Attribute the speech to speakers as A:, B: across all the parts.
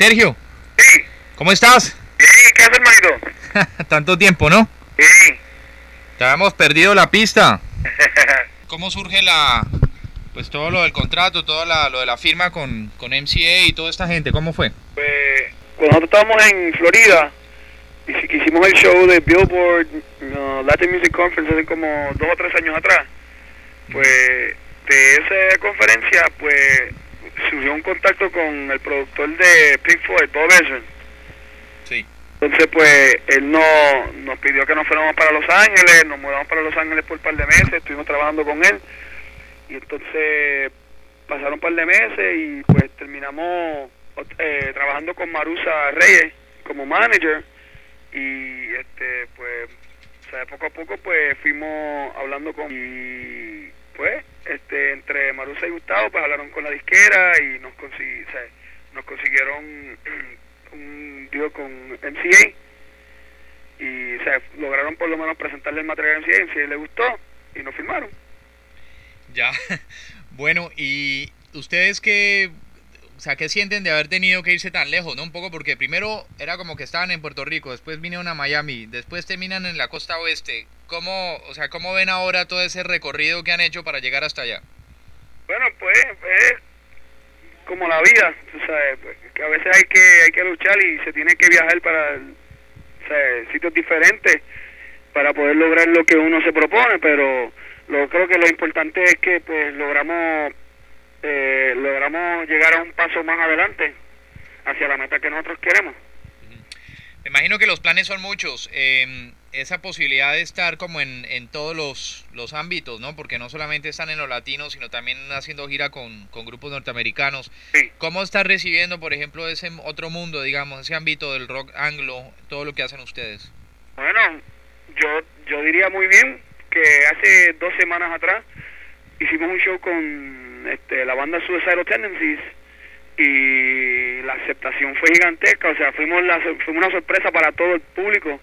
A: Sergio,
B: Sí,
A: ¿cómo estás?
B: bien, ¿qué haces, manito?
A: Tanto tiempo, ¿no?
B: Bien.
A: Te habíamos perdido la pista. ¿Cómo surge la, pues todo lo del contrato, todo la- lo de la firma con, con MCA y toda esta gente? ¿Cómo fue?
B: Pues, cuando nosotros estábamos en Florida, hicimos el show de Billboard uh, Latin Music Conference hace como dos o tres años atrás, pues de esa conferencia, pues surgió un contacto con el productor de Pink Floyd, Bob Ezrin.
A: Sí.
B: Entonces, pues, él no, nos pidió que nos fuéramos para Los Ángeles, nos mudamos para Los Ángeles por un par de meses, estuvimos trabajando con él. Y entonces pasaron un par de meses y pues terminamos eh, trabajando con Marusa Reyes como manager. Y este, pues, o sea, poco a poco, pues, fuimos hablando con... Y pues, este, entre Marusa y Gustavo, pues, hablaron con la disquera y nos, consi- o sea, nos consiguieron un deal con MCA y o sea, lograron por lo menos presentarle el material a MCA, MCA le gustó y nos firmaron.
A: Ya. Bueno, y ustedes qué, o sea, ¿qué sienten de haber tenido que irse tan lejos, no? Un poco porque primero era como que estaban en Puerto Rico, después vinieron a Miami, después terminan en la costa oeste. ¿Cómo, o sea, cómo ven ahora todo ese recorrido que han hecho para llegar hasta allá?
B: Bueno, pues es como la vida, tú sabes, que a veces hay que hay que luchar y se tiene que viajar para sitios diferentes para poder lograr lo que uno se propone, pero lo creo que lo importante es que pues logramos eh, logramos llegar a un paso más adelante hacia la meta que nosotros queremos.
A: Me imagino que los planes son muchos. eh, esa posibilidad de estar como en, en todos los, los ámbitos, ¿no? Porque no solamente están en los latinos, sino también haciendo gira con, con grupos norteamericanos.
B: Sí.
A: ¿Cómo está recibiendo, por ejemplo, ese otro mundo, digamos, ese ámbito del rock anglo, todo lo que hacen ustedes?
B: Bueno, yo, yo diría muy bien que hace dos semanas atrás hicimos un show con este, la banda Suicidal Tendencies y la aceptación fue gigantesca, o sea, fuimos, una sorpresa para todo el público,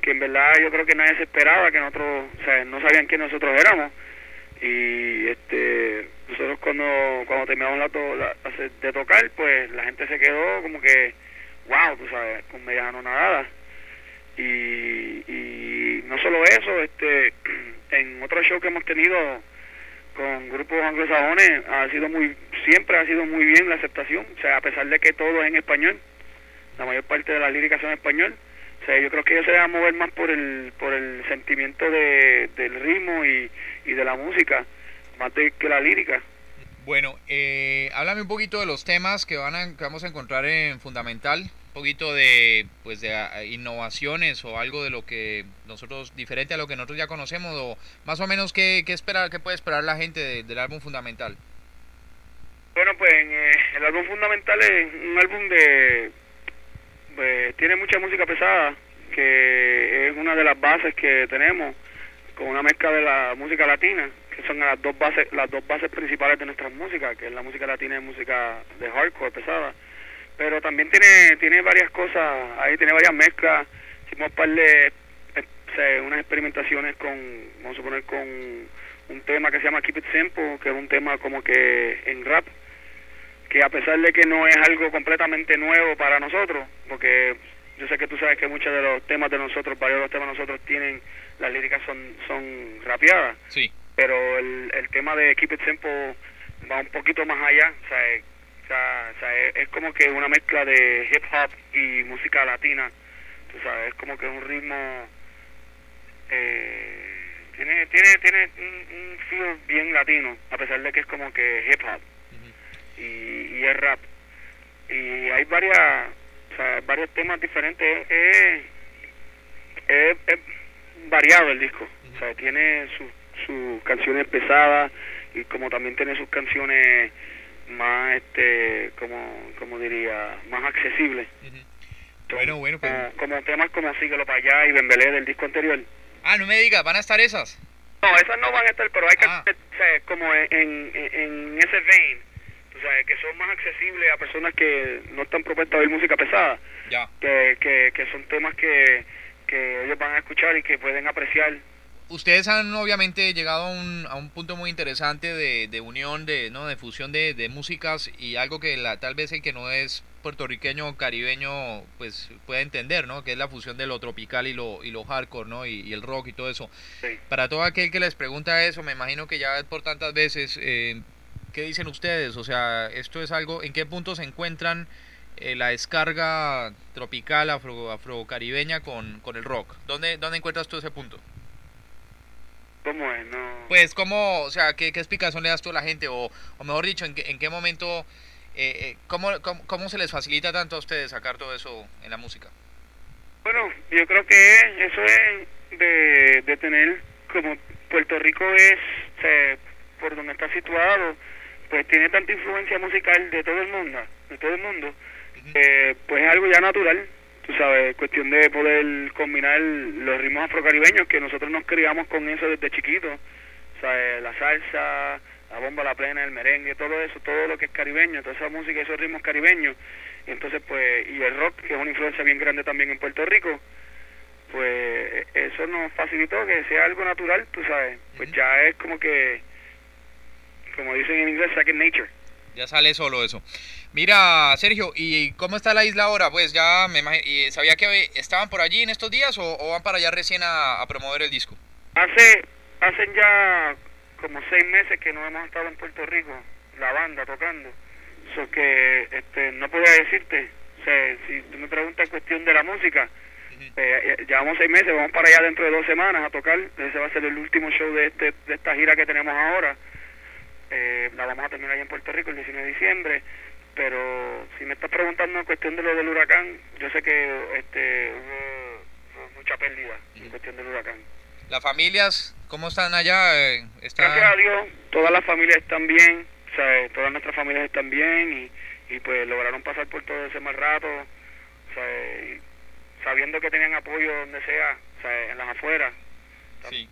B: que en verdad yo creo que nadie se esperaba, que nosotros, o sea, no sabían quién nosotros éramos. Y este nosotros cuando cuando terminamos la, to- la- de tocar, pues la gente se quedó como que, wow, tú sabes, con media anonadada y, y no solo eso, este en otro show que hemos tenido con grupos anglosajones ha sido muy siempre ha sido muy bien la aceptación, o sea, a pesar de que todo es en español, la mayor parte de las líricas son en español, o sea, yo creo que ellos se van a mover más por el por el sentimiento de, del ritmo y, y de la música, más de que la lírica.
A: Bueno, eh, háblame un poquito de los temas que, van que vamos a encontrar en Fundamental, un poquito de, pues, de ah, innovaciones o algo de lo que nosotros, diferente a lo que nosotros ya conocemos, o más o menos qué, qué, esperar, qué puede esperar la gente de- del álbum Fundamental.
B: Bueno, pues eh, el álbum fundamental es un álbum de... pues, tiene mucha música pesada, que es una de las bases que tenemos, con una mezcla de la música latina, que son las dos bases las dos bases principales de nuestras músicas, que es la música latina y música de hardcore pesada. Pero también tiene tiene varias cosas, ahí tiene varias mezclas, hicimos un par de, eh, o sea, unas experimentaciones con, vamos a suponer, con un tema que se llama Keep It Simple, que es un tema como que en rap, que a pesar de que no es algo completamente nuevo para nosotros, porque yo sé que tú sabes que muchos de los temas de nosotros, varios de los temas de nosotros tienen, las líricas son, son rapeadas,
A: Sí.
B: pero el, el tema de Keep It Simple va un poquito más allá, o sea, sea, es, como que una mezcla de hip hop y música latina, tú sabes, es como que un ritmo, eh, tiene, tiene, tiene un, feel bien latino, a pesar de que es como que hip hop y, y es rap. Y hay varias, varios temas diferentes. Es, es, es variado el disco. O sea, tiene sus sus canciones pesadas y como también tiene sus canciones más este como como diría más accesible.
A: Bueno bueno pues...
B: como, temas como Síguelo para allá y Bembelé del disco anterior.
A: Ah no me digas van a estar esas
B: no esas no van a estar pero hay que ah. como en, en, ese vein o sea, que son más accesibles a personas que no están propuestas a oír música pesada.
A: Ya.
B: Que, que, que son temas que, que ellos van a escuchar y que pueden apreciar
A: ustedes han obviamente llegado a un, a un punto muy interesante de, de unión, de, ¿no? de fusión de, de, músicas y algo que la, tal vez el que no es puertorriqueño o caribeño pues puede entender, ¿no? que es la fusión de lo tropical y lo, y lo hardcore ¿no? y, el rock y todo eso. Para todo aquel que les pregunta eso, me imagino que ya por tantas veces, eh, ¿qué dicen ustedes? O sea, esto es algo, ¿en qué punto se encuentran? Eh, la descarga tropical afro, afrocaribeña con, con el rock. ¿Dónde, ¿Dónde encuentras tú ese punto?
B: ¿Cómo es? No.
A: Pues, ¿cómo, o sea, qué, qué explicación le das tú a la gente? O, o mejor dicho, ¿en qué, en qué momento, eh, eh ¿cómo, cómo, se les facilita tanto a ustedes sacar todo eso en la música?
B: Bueno, yo creo que eso es de, de tener, como Puerto Rico es, por donde está situado, pues tiene tanta influencia musical de todo el mundo, de todo el mundo, eh, pues es algo ya natural tú sabes, cuestión de poder combinar los ritmos afrocaribeños, que nosotros nos criamos con eso desde chiquitos, ¿sabes? La salsa, la bomba, la plena, el merengue, todo eso, todo lo que es caribeño, toda esa música, esos ritmos caribeños, y entonces pues, y el rock, que es una influencia bien grande también en Puerto Rico, pues eso nos facilitó que sea algo natural, tú sabes, pues ya es como que, como dicen en inglés, second nature.
A: Ya sale solo eso. Mira, Sergio, ¿y cómo está la isla ahora? Pues ya me y ¿sabía que estaban por allí en estos días o, van para allá recién a, promover el disco?
B: Hace, hacen ya como seis meses que no hemos estado en Puerto Rico, la banda tocando. So que este, no podía decirte, o sea, si tú me preguntas cuestión de la música, eh, llevamos seis meses, vamos para allá dentro de dos semanas a tocar, ese va a ser el último show de, este, de esta gira que tenemos ahora eh, la vamos a terminar ahí en Puerto Rico el 19 de diciembre, pero si me estás preguntando en cuestión de lo del huracán, yo sé que este hubo mucha pérdida en cuestión del huracán.
A: ¿Las familias cómo están allá? Eh,
B: Gracias a Dios, todas las familias están bien, o sea, todas nuestras familias están bien y, y pues lograron pasar por todo ese mal rato, o sea, sabiendo que tenían apoyo donde sea, o sea, en las afueras.
A: Sí.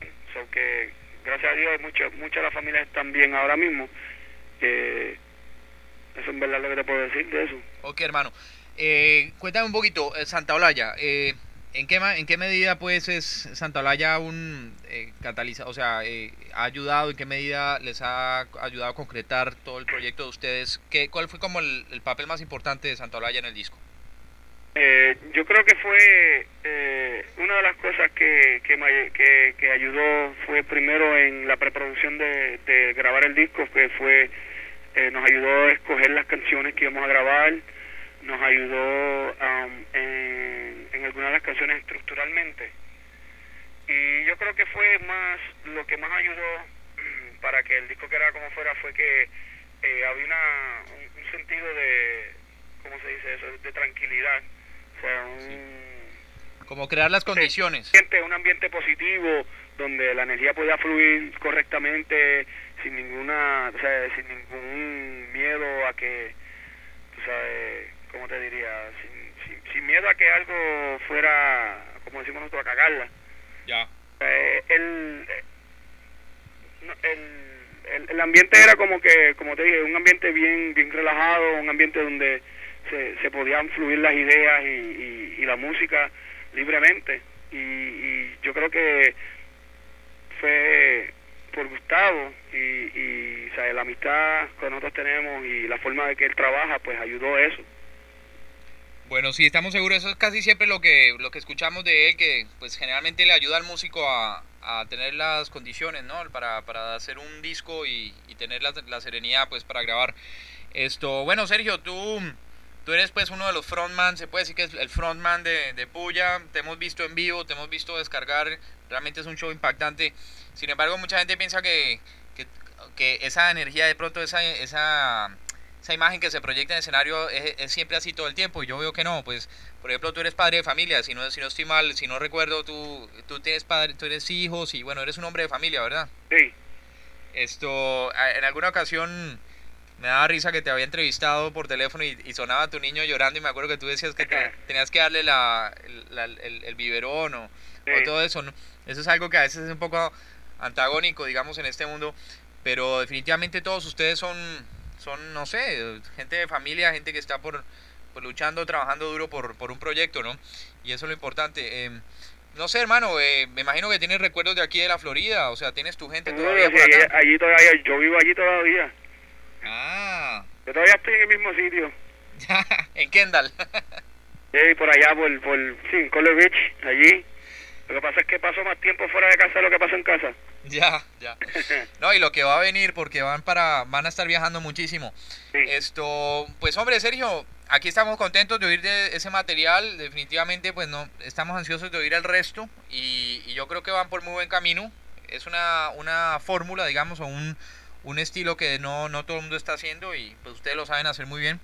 B: que gracias a Dios muchas muchas de las familias están bien ahora mismo. Eh, eso es verdad lo que te puedo decir de eso.
A: Ok, hermano. Eh, cuéntame un poquito, eh, Santa Olaya, eh, ¿en, qué, ¿en qué medida pues es Santa Olaya un eh, catalizador, o sea, ha ayudado, en qué medida les ha ayudado a concretar todo el proyecto de ustedes? ¿Qué, ¿Cuál fue como el, el papel más importante de Santa Olaya en el disco?
B: Eh, yo creo que fue eh, una de las cosas que, que, que, ayudó fue primero en la preproducción de, grabar el disco, que fue, eh, nos ayudó a escoger las canciones que íbamos a grabar, nos ayudó um, en, en algunas de las canciones estructuralmente. Y yo creo que fue más, lo que más ayudó para que el disco quedara como fuera fue que eh, había una, un sentido de, ¿cómo se dice eso?, de tranquilidad
A: como crear las condiciones.
B: Un ambiente, positivo donde la energía pueda fluir correctamente sin ninguna, o sea, sin ningún miedo a que, tú sabes, ¿cómo te diría? Sin, sin, miedo a que algo fuera, como decimos nosotros, a cagarla.
A: Ya.
B: Eh, el, el, el, ambiente era como que, como te dije, un ambiente bien, bien relajado, un ambiente donde se, se podían fluir las ideas y, y, la música libremente. Y, y, yo creo que fue por Gustavo y, y ¿sabes? la amistad que nosotros tenemos y la forma de que él trabaja, pues ayudó a eso.
A: Bueno, sí, estamos seguros, eso es casi siempre lo que, lo que escuchamos de él, que pues generalmente le ayuda al músico a, a tener las condiciones, ¿no? Para, para hacer un disco y, y tener la, la, serenidad, pues, para grabar. Esto, bueno, Sergio, tú Tú eres pues uno de los frontman, se puede decir que es el frontman de, de Puya, te hemos visto en vivo, te hemos visto descargar, realmente es un show impactante. Sin embargo, mucha gente piensa que, que, esa energía, de pronto esa, esa, esa imagen que se proyecta en el escenario es, siempre así todo el tiempo y yo veo que no, pues por ejemplo tú eres padre de familia, si no, si no estoy mal, si no recuerdo, tú, tú tienes padre, tú eres hijos y bueno, eres un hombre de familia, ¿verdad?
B: Sí.
A: Esto, en alguna ocasión me daba risa que te había entrevistado por teléfono y, y sonaba tu niño llorando y me acuerdo que tú decías que te- tenías que darle la, el, la- el- el biberón o, todo eso, ¿no? Eso es algo que a veces es un poco antagónico, digamos, en este mundo, pero definitivamente todos ustedes son, son no sé, gente de familia, gente que está por, por luchando, trabajando duro por, por un proyecto, ¿no? Y eso es lo importante. Em, no sé, hermano, eh, me imagino que tienes recuerdos de aquí de la Florida, o sea, tienes tu gente todavía por acá.
B: allí todavía, yo vivo allí todavía. Yo todavía estoy en el mismo sitio.
A: en Kendall.
B: Sí, por allá, por, por sí, Color Beach, allí. Lo que pasa es que paso más tiempo fuera de casa de lo que paso en casa.
A: ya, ya. No, y lo que va a venir, porque van para, van a estar viajando muchísimo.
B: Sí.
A: Esto, pues hombre, Sergio, aquí estamos contentos de oír de ese material. Definitivamente, pues no, estamos ansiosos de oír el resto. Y, y yo creo que van por muy buen camino. Es una, una fórmula, digamos, o un, un estilo que no, no todo el mundo está haciendo. Y pues ustedes lo saben hacer muy bien.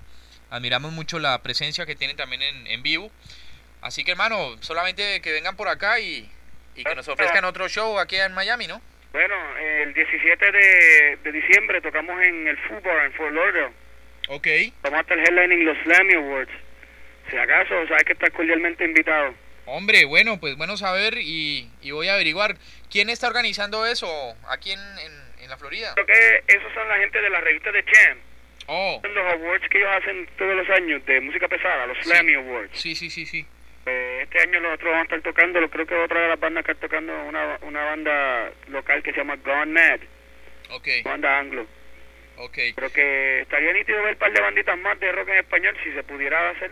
A: Admiramos mucho la presencia que tienen también en, en vivo. Así que, hermano, solamente que vengan por acá y, y que nos ofrezcan otro show aquí en Miami, ¿no?
B: Bueno, el 17 de, de diciembre tocamos en el Bar en Fort Lauderdale.
A: Ok.
B: Vamos a estar headlining los Slammy Awards. Si acaso, sabes que estás cordialmente invitado.
A: Hombre, bueno, pues bueno saber y, y voy a averiguar quién está organizando eso aquí en, en, en la Florida.
B: Creo que esos son la gente de la revista de Jam.
A: Oh,
B: Son los awards que ellos hacen todos los años de música pesada, los Slammy Awards.
A: sí, sí, sí, sí.
B: Eh, este año nosotros vamos a estar tocando, creo que otra de las bandas que está tocando una, una banda local que se llama Gone Mad,
A: Ok,
B: banda anglo.
A: ok.
B: Creo que estaría nítido ver un par de banditas más de rock en español si se pudiera hacer.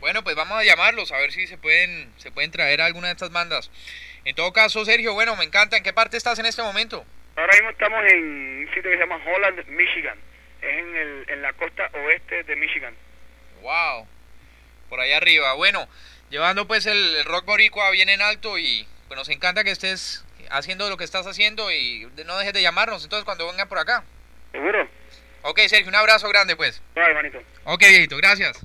A: Bueno, pues vamos a llamarlos a ver si se pueden, se pueden traer a alguna de estas bandas. En todo caso, Sergio, bueno, me encanta. ¿En qué parte estás en este momento?
B: Ahora mismo estamos en un sitio que se llama Holland, Michigan. Es en, el, en la costa oeste de Michigan.
A: Wow, por allá arriba. Bueno, llevando pues el, rock boricua bien en alto y pues nos encanta que estés haciendo lo que estás haciendo y no dejes de llamarnos entonces cuando vengan por acá.
B: ¿Seguro?
A: Ok, Sergio, un abrazo grande pues.
B: Vale, hermanito.
A: Ok, viejito, gracias.